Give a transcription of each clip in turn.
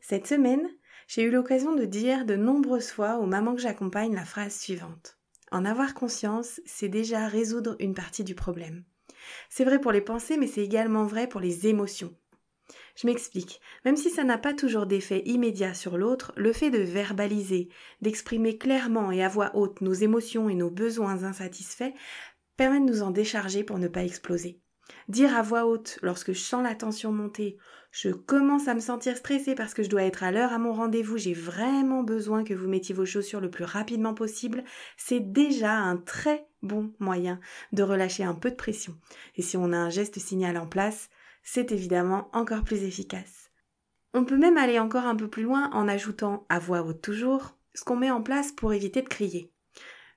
Cette semaine, j'ai eu l'occasion de dire de nombreuses fois aux mamans que j'accompagne la phrase suivante. En avoir conscience, c'est déjà résoudre une partie du problème. C'est vrai pour les pensées, mais c'est également vrai pour les émotions. Je m'explique. Même si ça n'a pas toujours d'effet immédiat sur l'autre, le fait de verbaliser, d'exprimer clairement et à voix haute nos émotions et nos besoins insatisfaits permet de nous en décharger pour ne pas exploser. Dire à voix haute, lorsque je sens la tension monter, je commence à me sentir stressée parce que je dois être à l'heure à mon rendez-vous, j'ai vraiment besoin que vous mettiez vos chaussures le plus rapidement possible, c'est déjà un très bon moyen de relâcher un peu de pression. Et si on a un geste signal en place, c'est évidemment encore plus efficace. On peut même aller encore un peu plus loin en ajoutant à voix haute toujours ce qu'on met en place pour éviter de crier.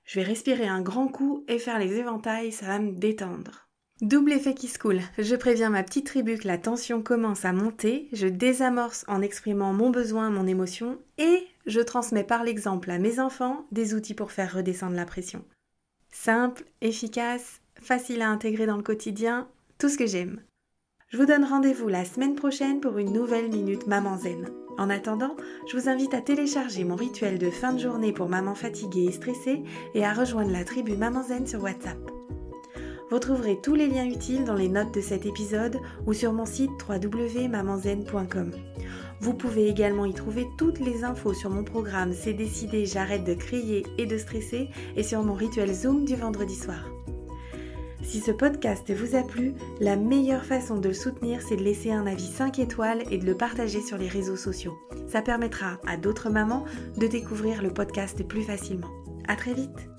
Je vais respirer un grand coup et faire les éventails, ça va me détendre. Double effet qui se coule. Je préviens ma petite tribu que la tension commence à monter, je désamorce en exprimant mon besoin, mon émotion, et je transmets par l'exemple à mes enfants des outils pour faire redescendre la pression. Simple, efficace, facile à intégrer dans le quotidien, tout ce que j'aime. Je vous donne rendez-vous la semaine prochaine pour une nouvelle minute Maman Zen. En attendant, je vous invite à télécharger mon rituel de fin de journée pour maman fatiguée et stressée et à rejoindre la tribu Maman Zen sur WhatsApp. Vous trouverez tous les liens utiles dans les notes de cet épisode ou sur mon site www.mamanzen.com. Vous pouvez également y trouver toutes les infos sur mon programme C'est décidé, j'arrête de crier et de stresser et sur mon rituel Zoom du vendredi soir. Si ce podcast vous a plu, la meilleure façon de le soutenir, c'est de laisser un avis 5 étoiles et de le partager sur les réseaux sociaux. Ça permettra à d'autres mamans de découvrir le podcast plus facilement. À très vite!